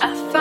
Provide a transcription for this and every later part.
afin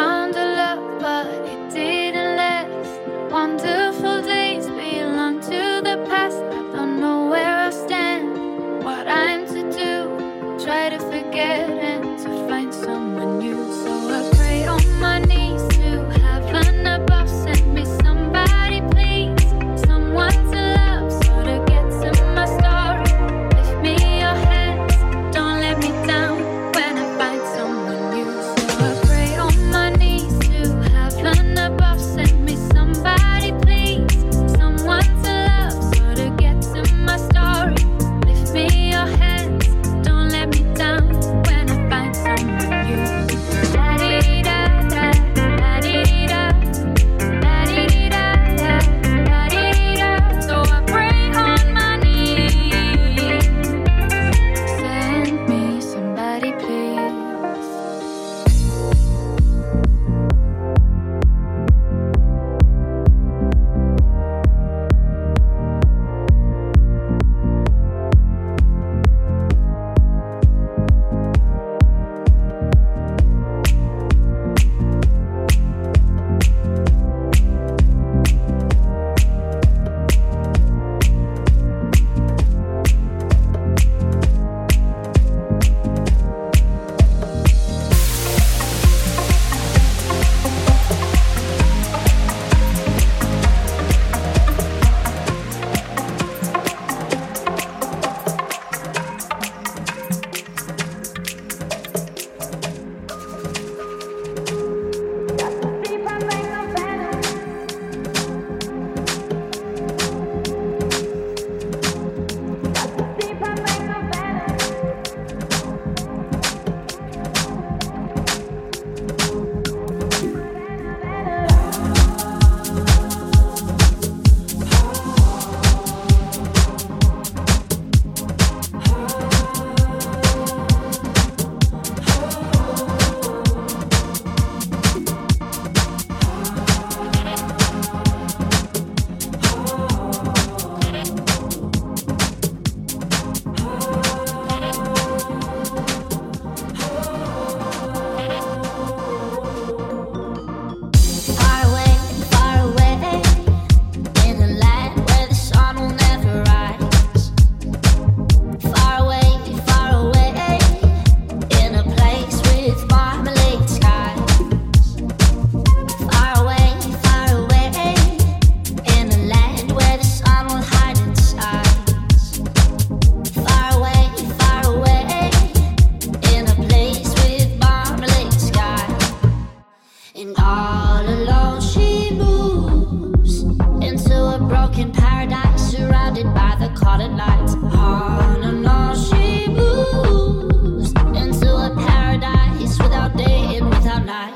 night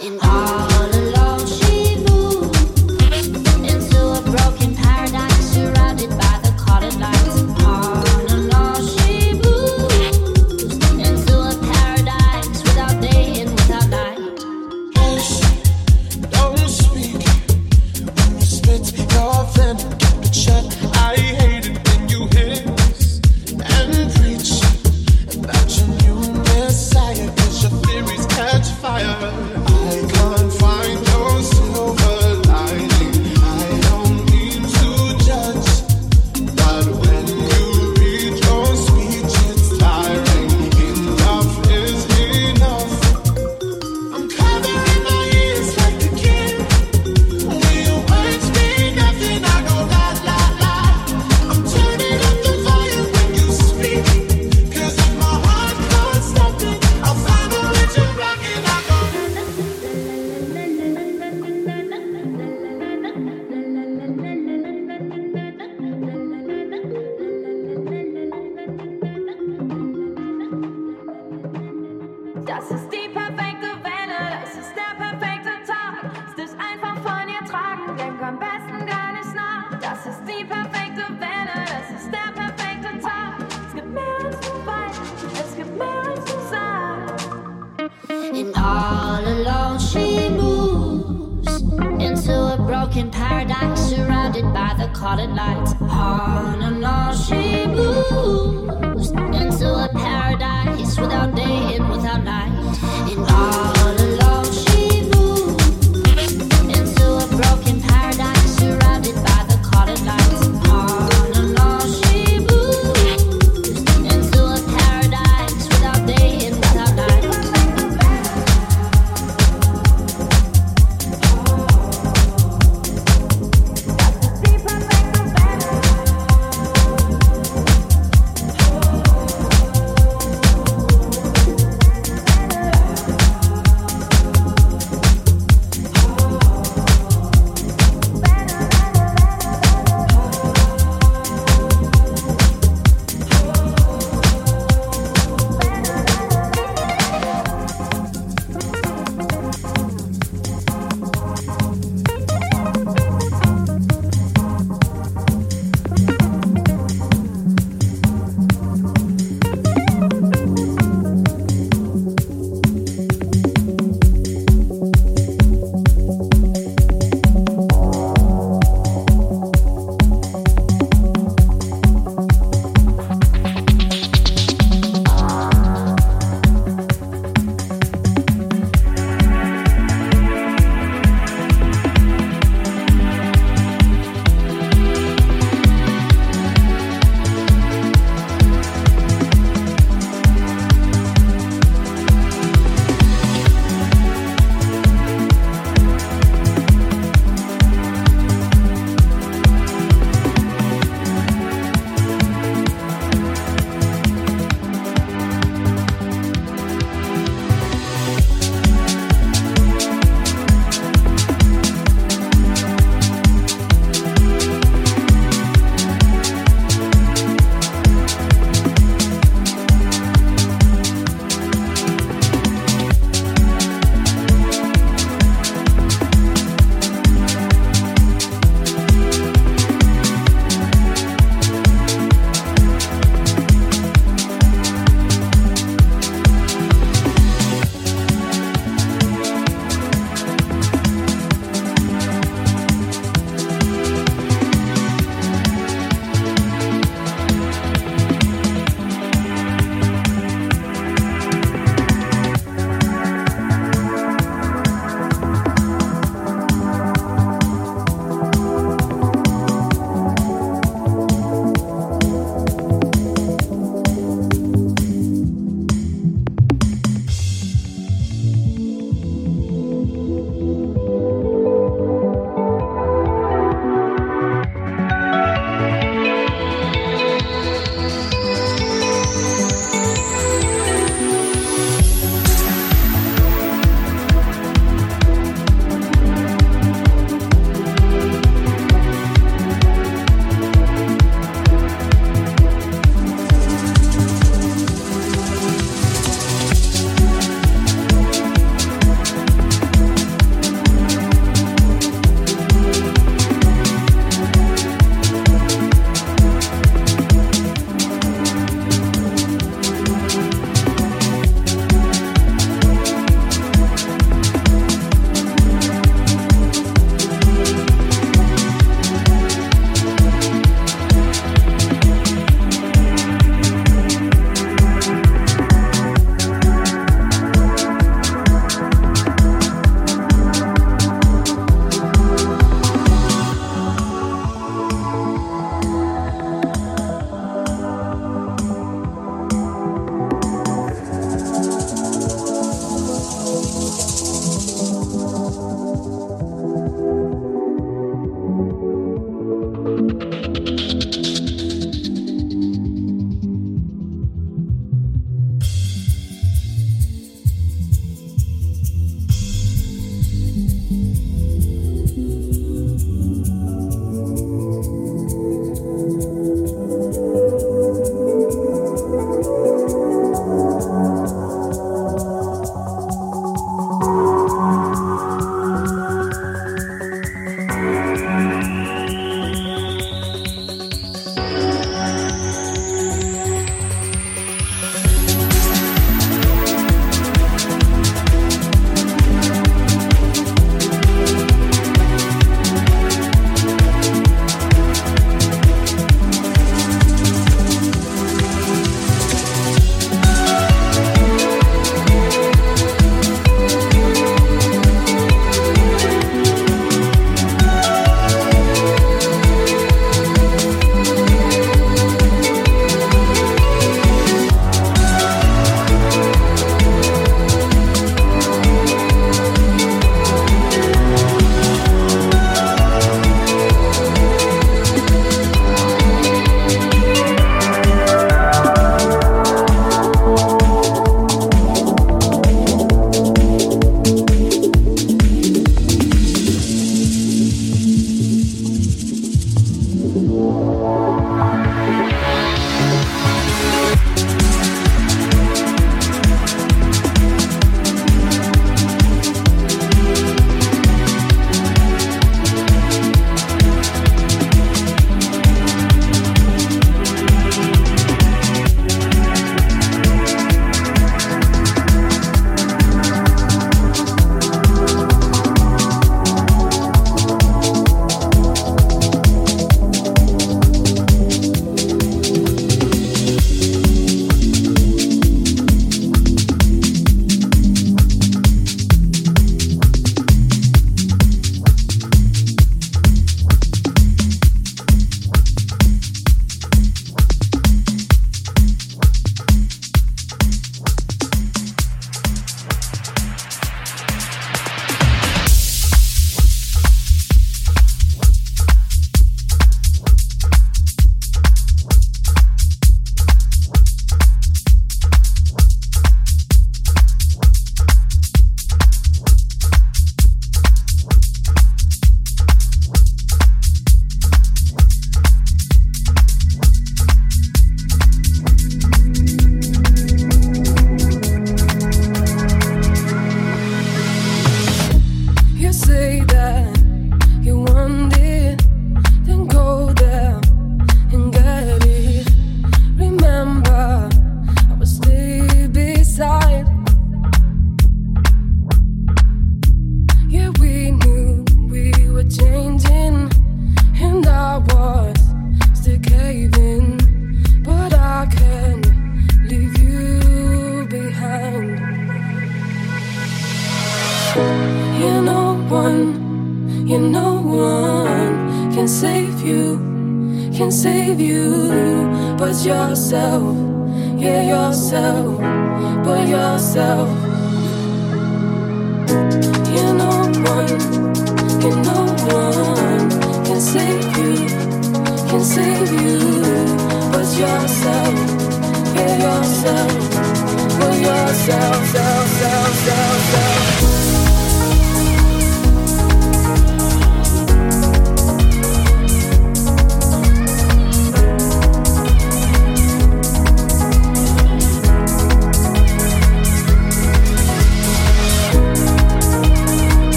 in all alone.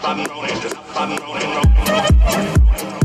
Button rolling, button rolling, rolling, rolling.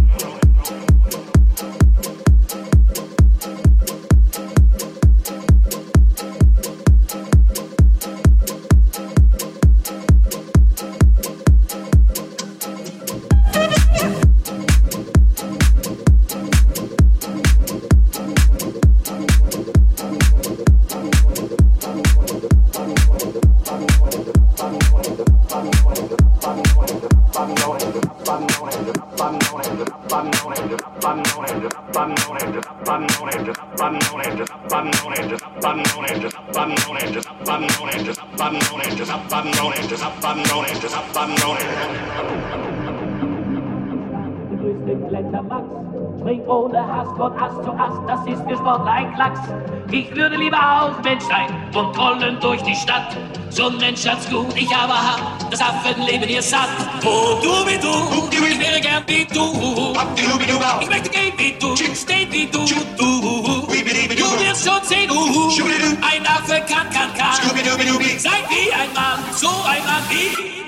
Ich würde lieber auch Mensch sein und trollen durch die Stadt. So ein Mensch hat's gut, ich aber hab das Affenleben hier satt. Oh, du wie du, ich wäre gern wie du. Ich möchte gehen wie du, stehen wie du, du. Du wirst schon sehen, uh, ein Affe kann, kann, kann. Sein wie ein Mann, so ein Mann wie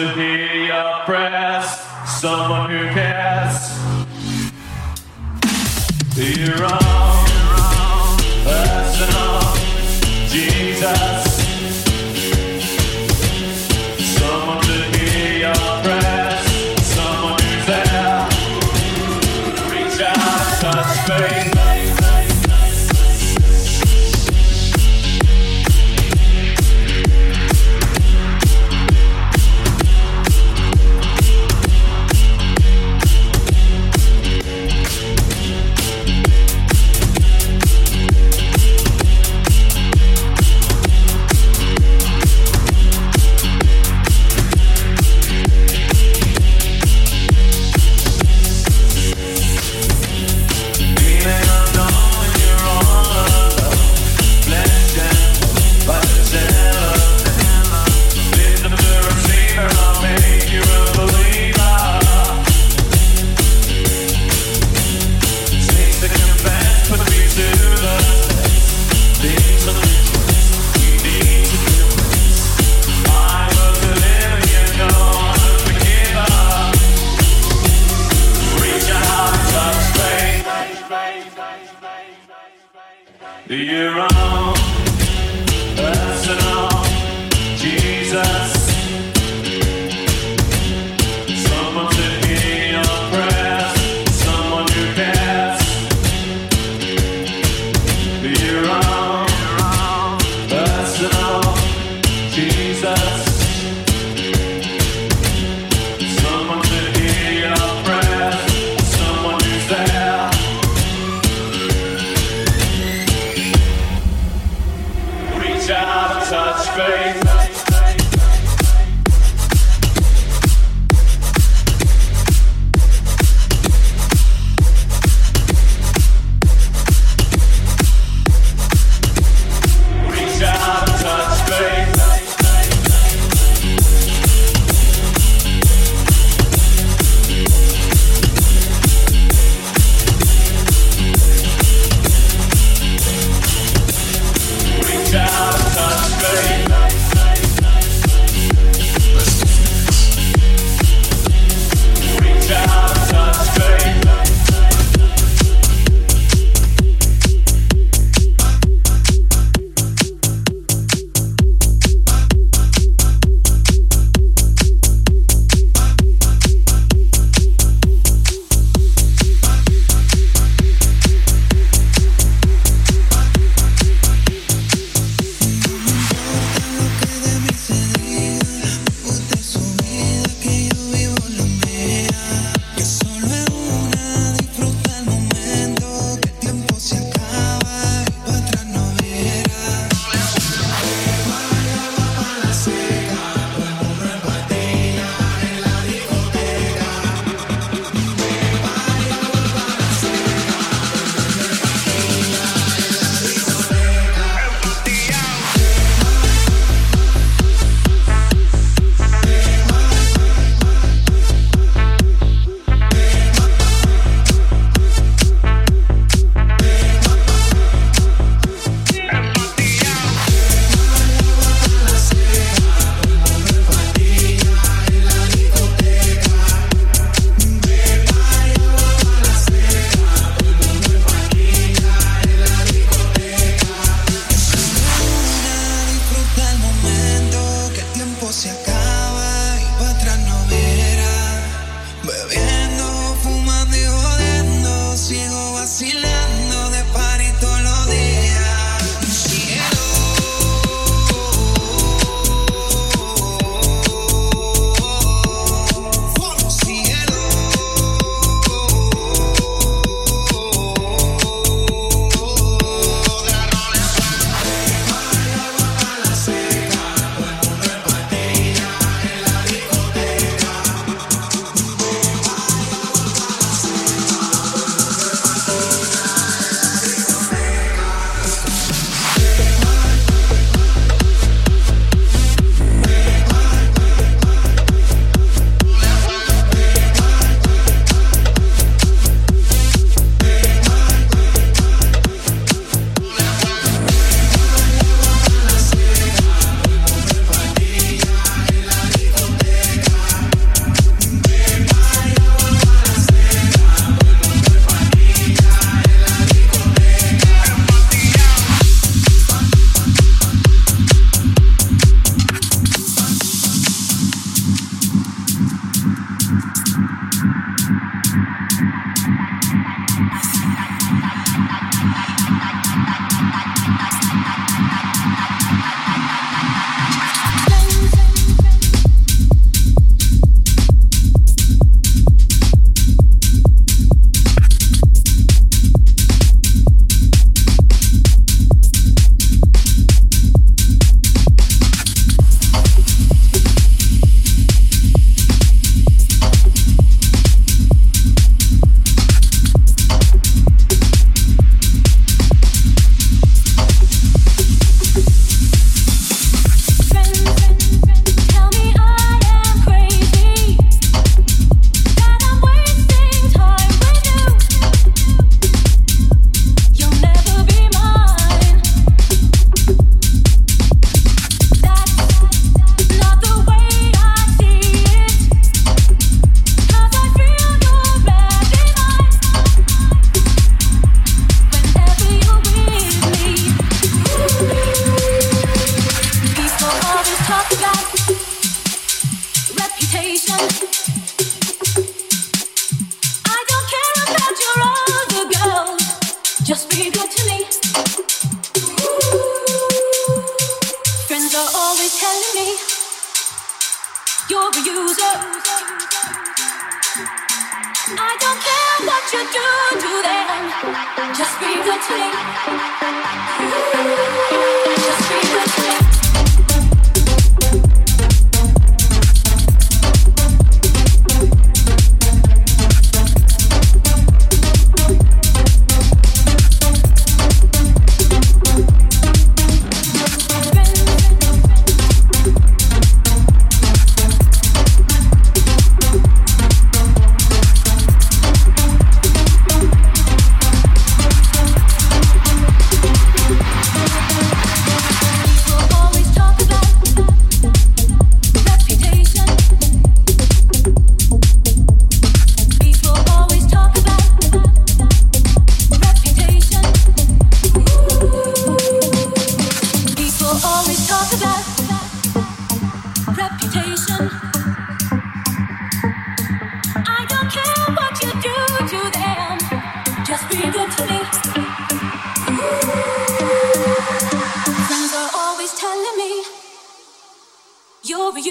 to be oppressed, someone who cares. You're wrong, personal, Jesus.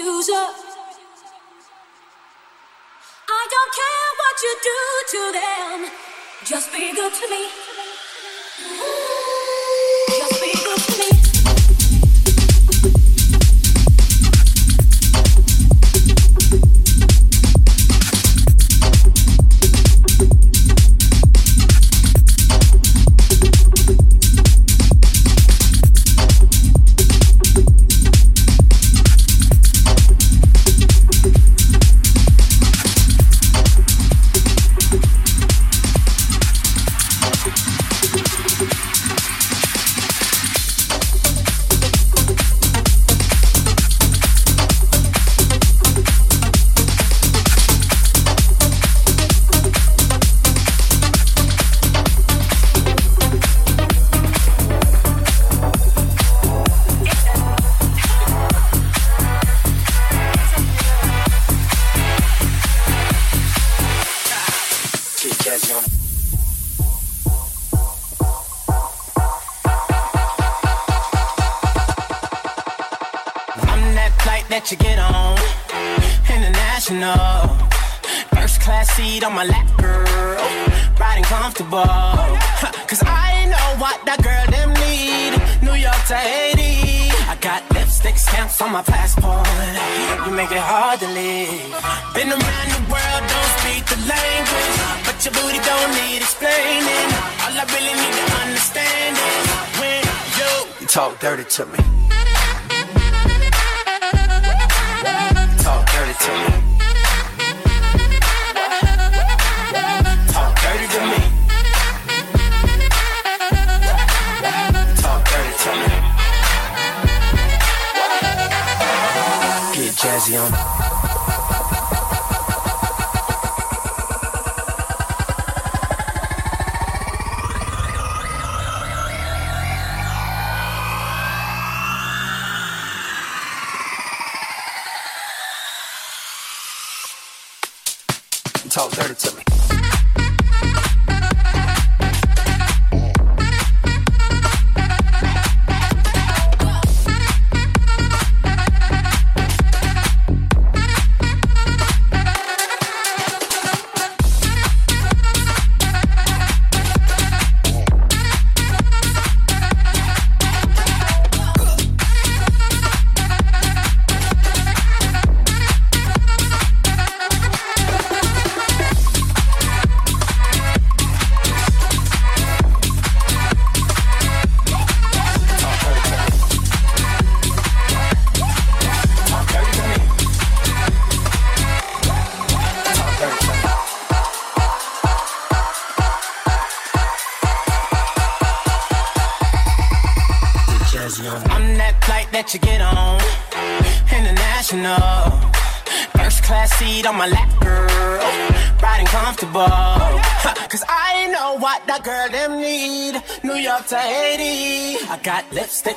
You're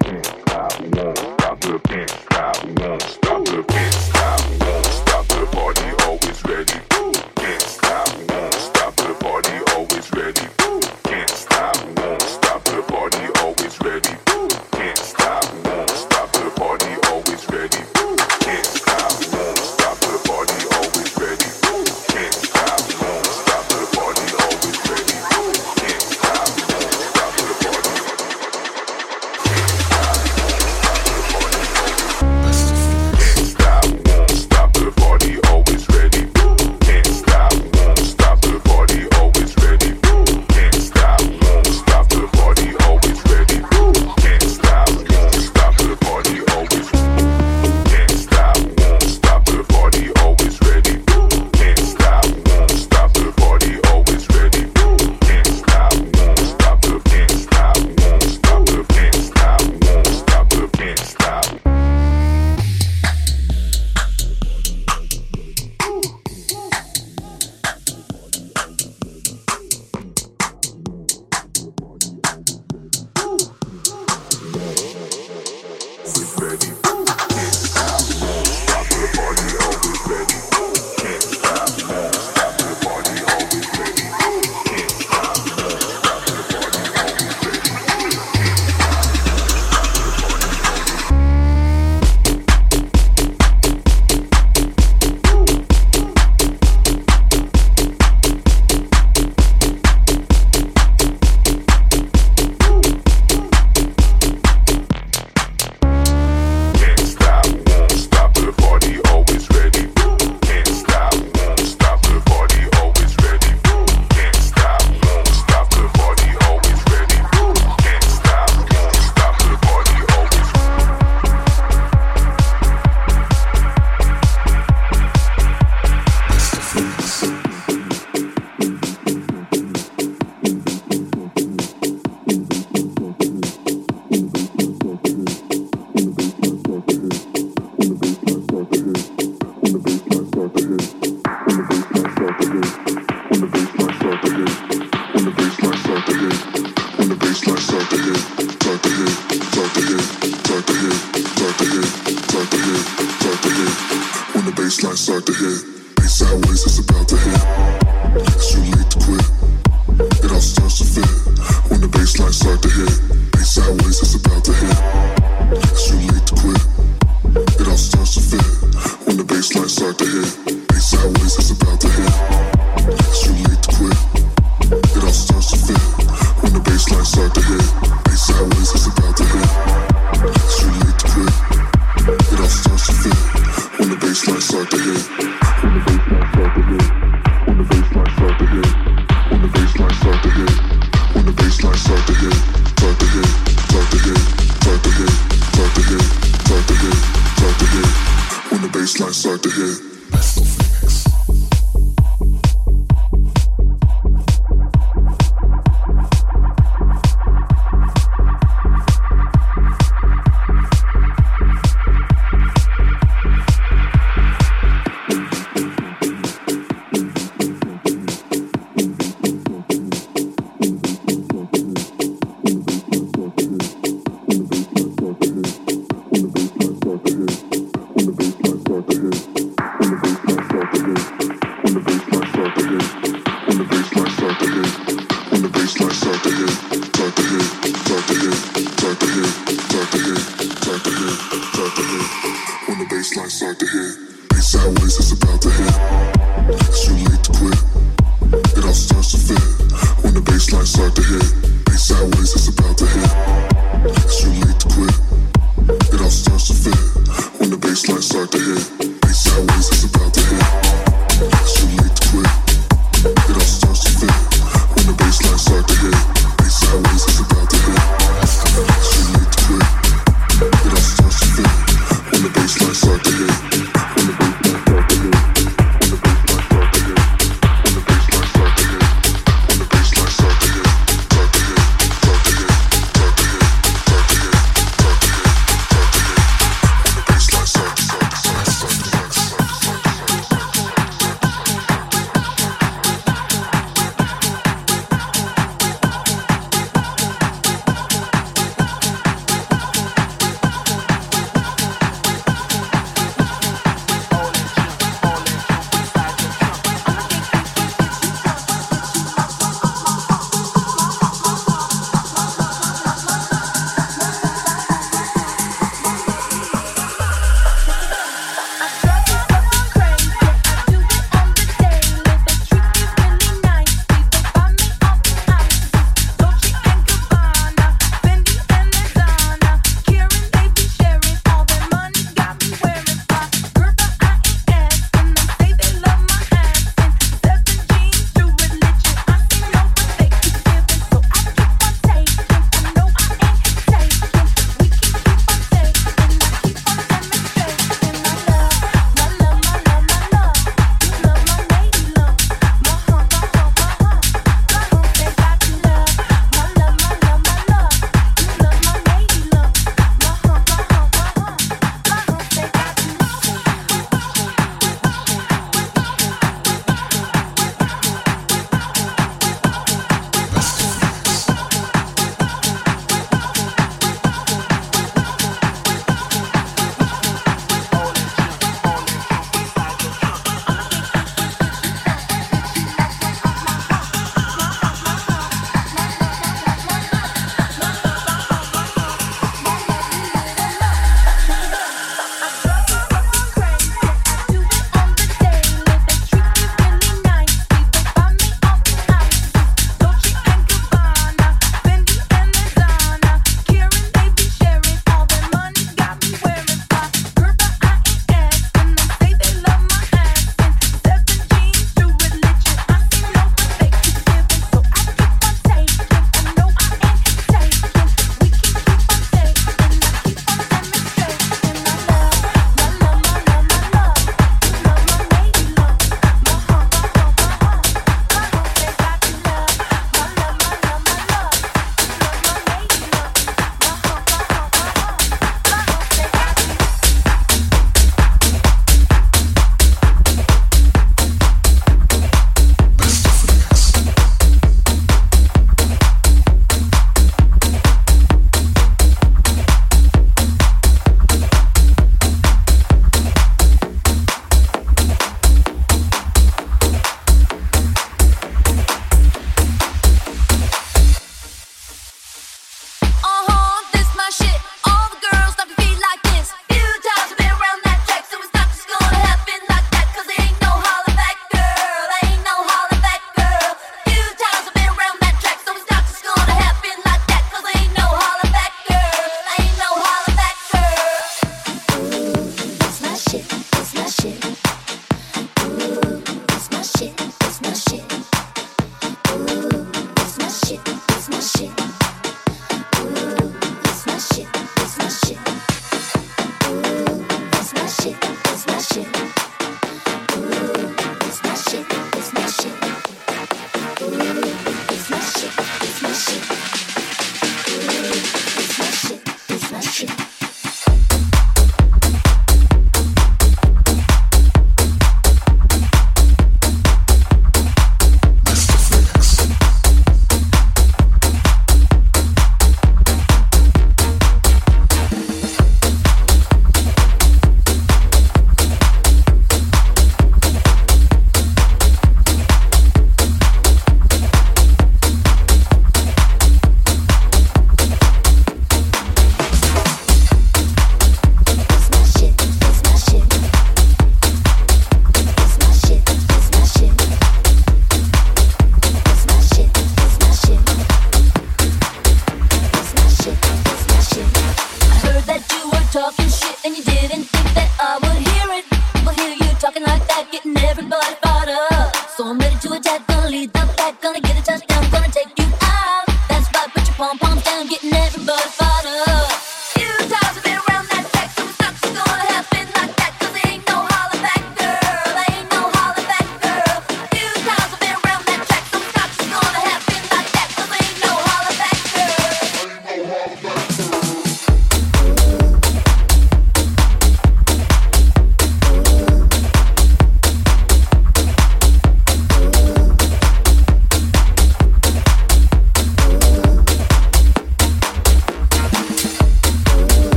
again.